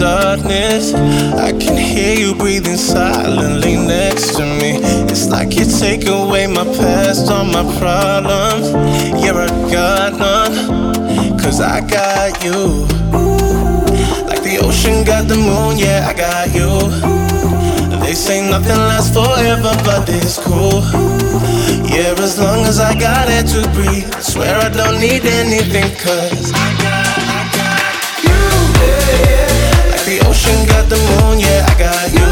darkness. I can hear you breathing silently next to me. It's like you take away my past, all my problems. Yeah, I got none, cause I got you. Like the ocean got the moon, yeah, I got you. They say nothing lasts forever, but it's cool. Yeah, as long as I got it to breathe, I swear I don't need anything, cause I got The got the moon, yeah, I got you.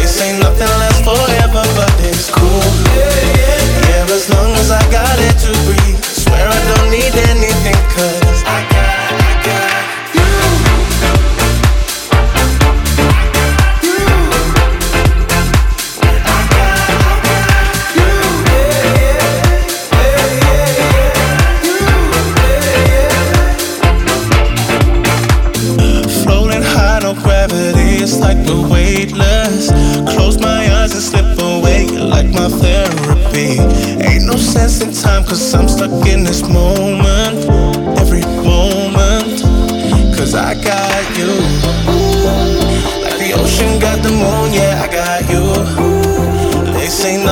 They say nothing lasts forever, but it's cool. Yeah, as long as I got it to breathe, swear I don't need anything, cause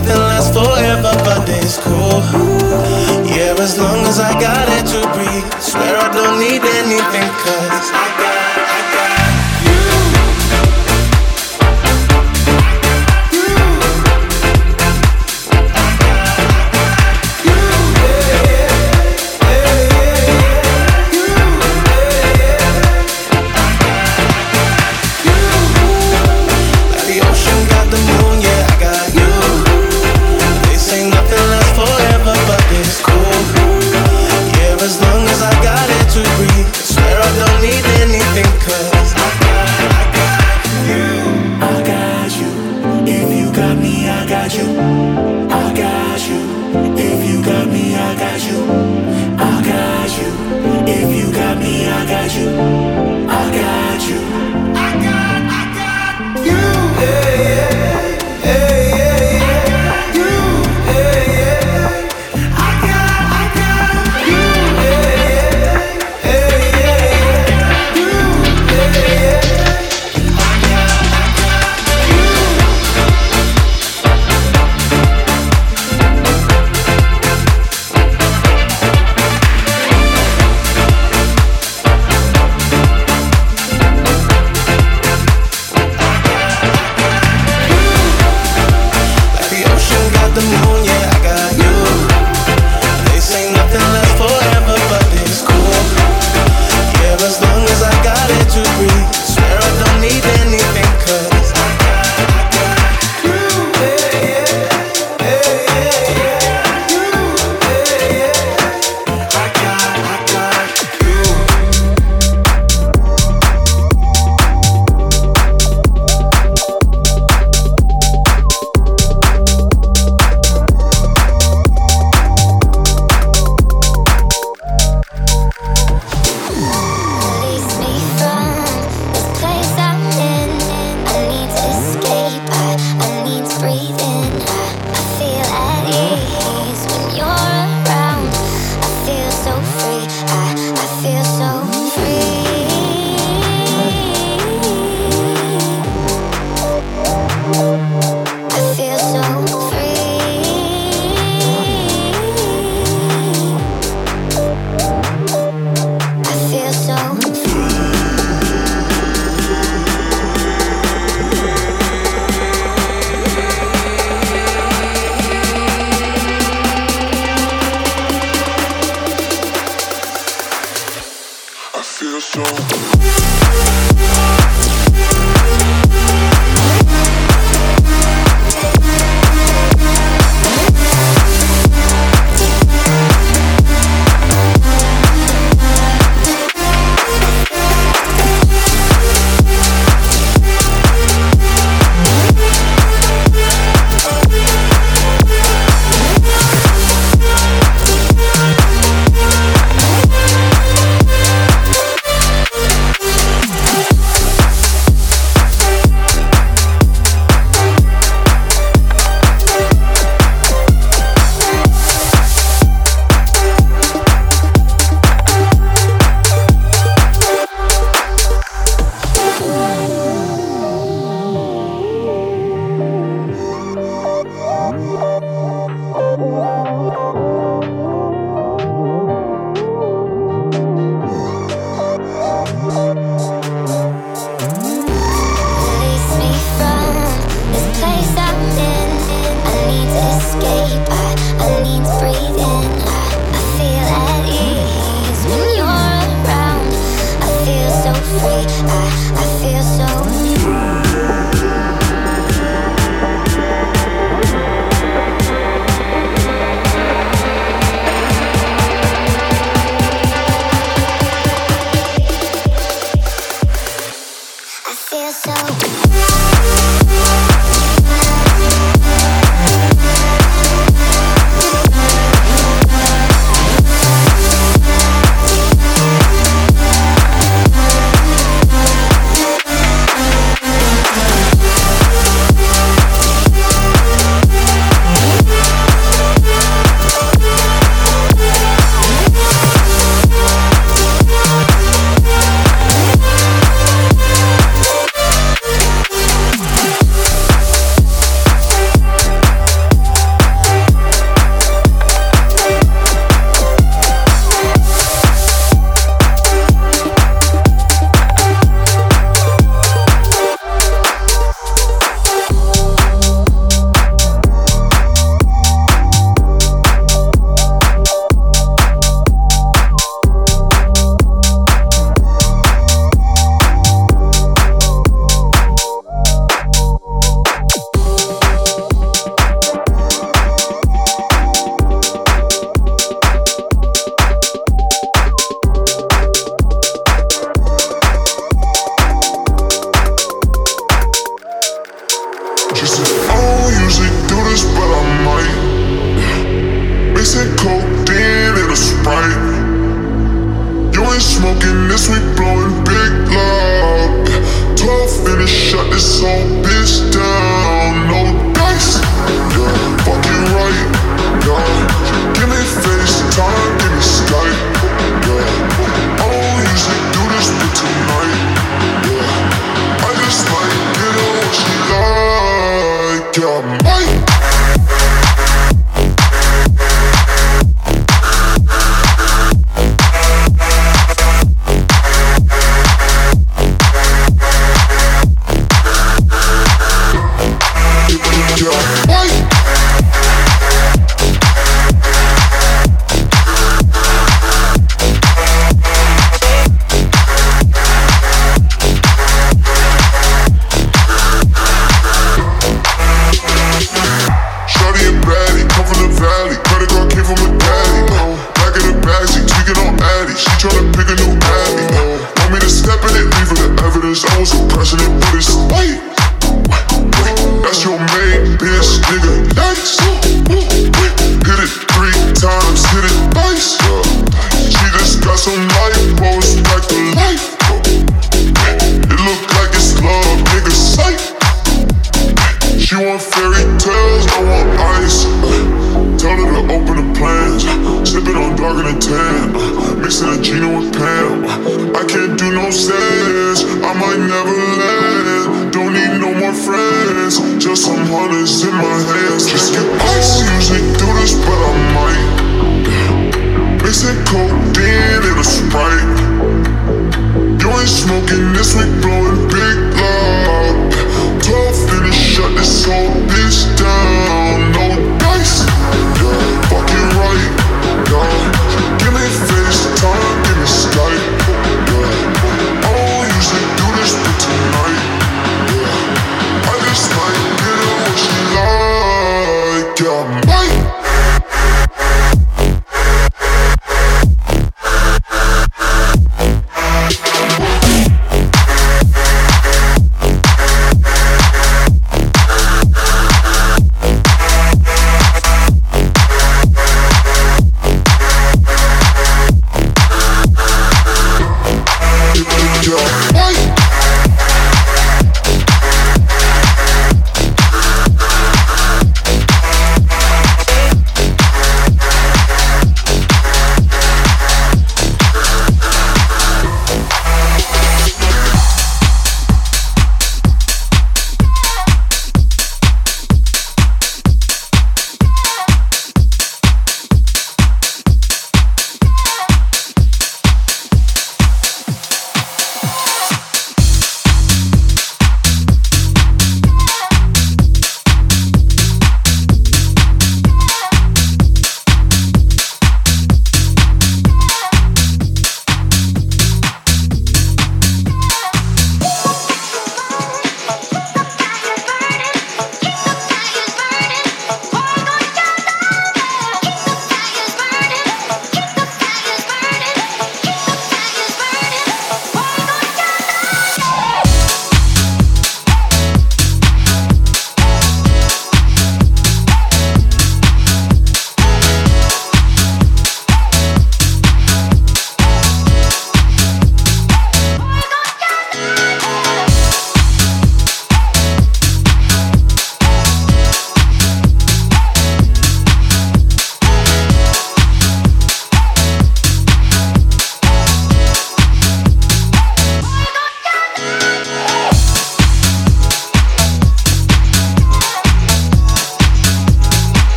nothing lasts forever, but it's cool. Yeah, as long as I got it to breathe,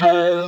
for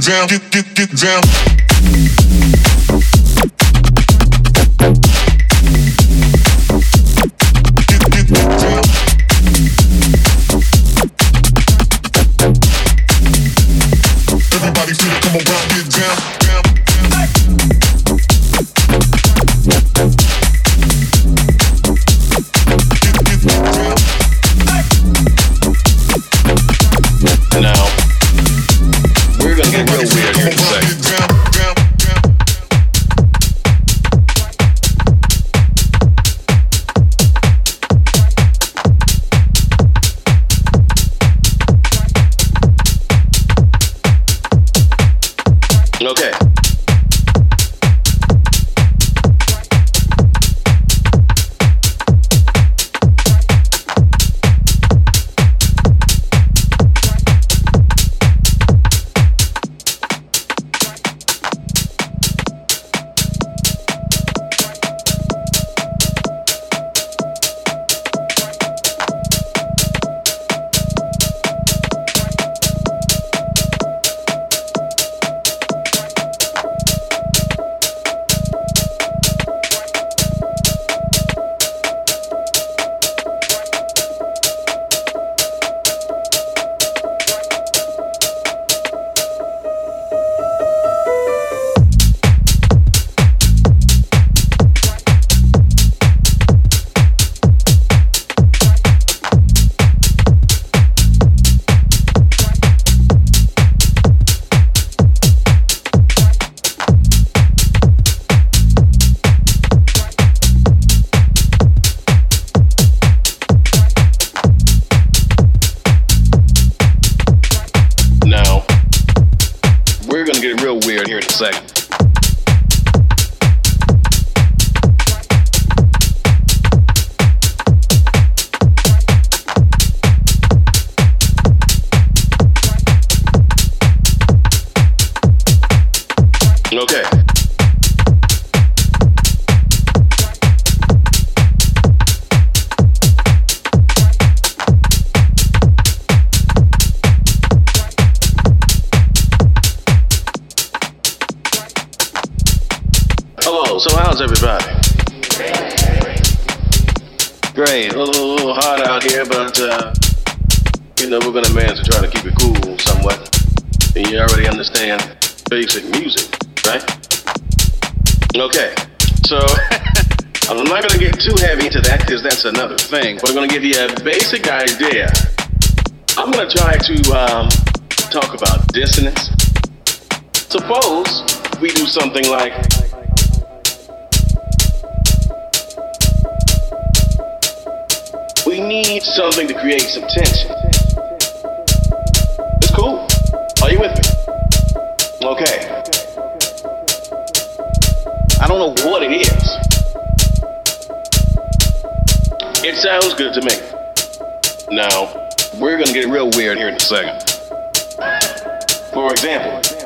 down, get, get, get down. real weird here in a second. Okay. Everybody? Great. A little, a little hot out here, but uh, you know we're gonna manage to try to keep it cool somewhat. And you already understand basic music, right? Okay. So I'm not gonna get too heavy into that because that's another thing. But I'm gonna give you a basic idea. I'm gonna try to um, talk about dissonance. Suppose we do something like need something to create some tension. It's cool. Are you with me? Okay. I don't know what it is. It sounds good to me. Now, we're gonna get real weird here in a second. For example,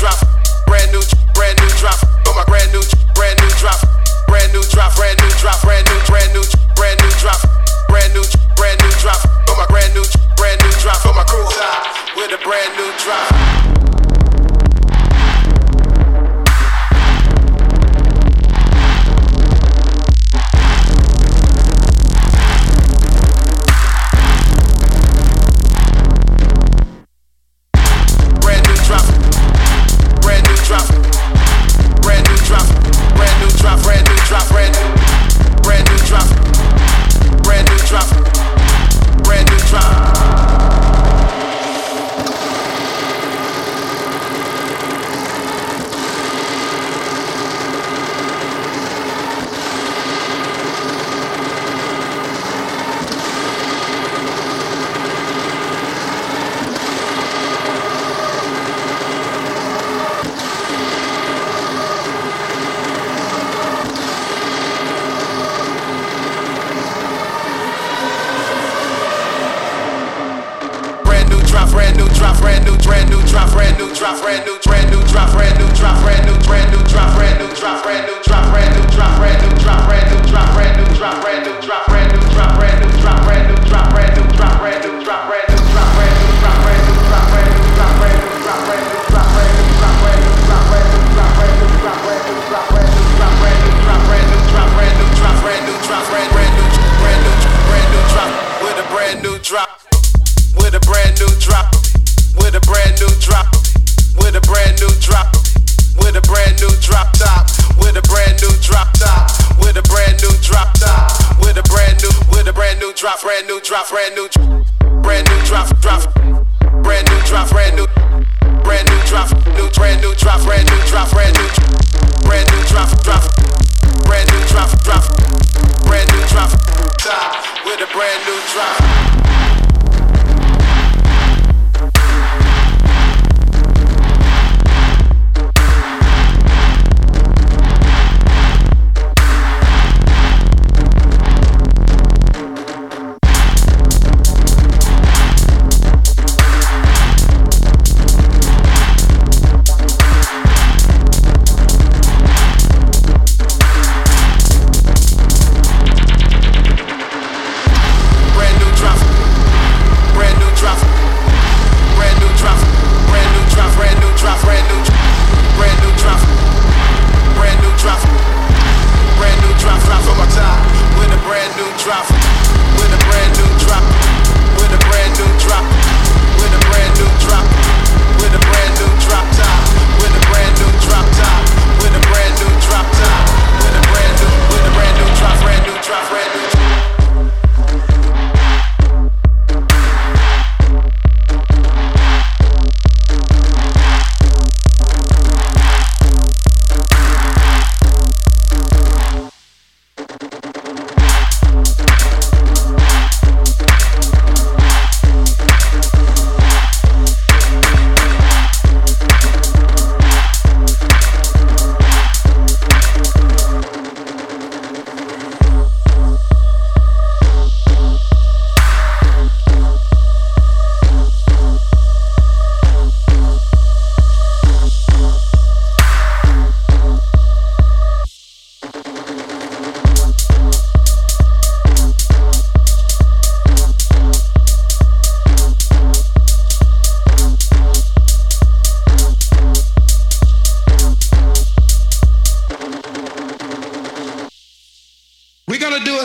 drop, brand new, brand new drop. Got my brand new, brand new drop, brand new drop, brand new drop, brand new, brand new, brand new drop, brand new, brand new drop. Got my brand new, brand new drop. Got my crew with a brand new drop.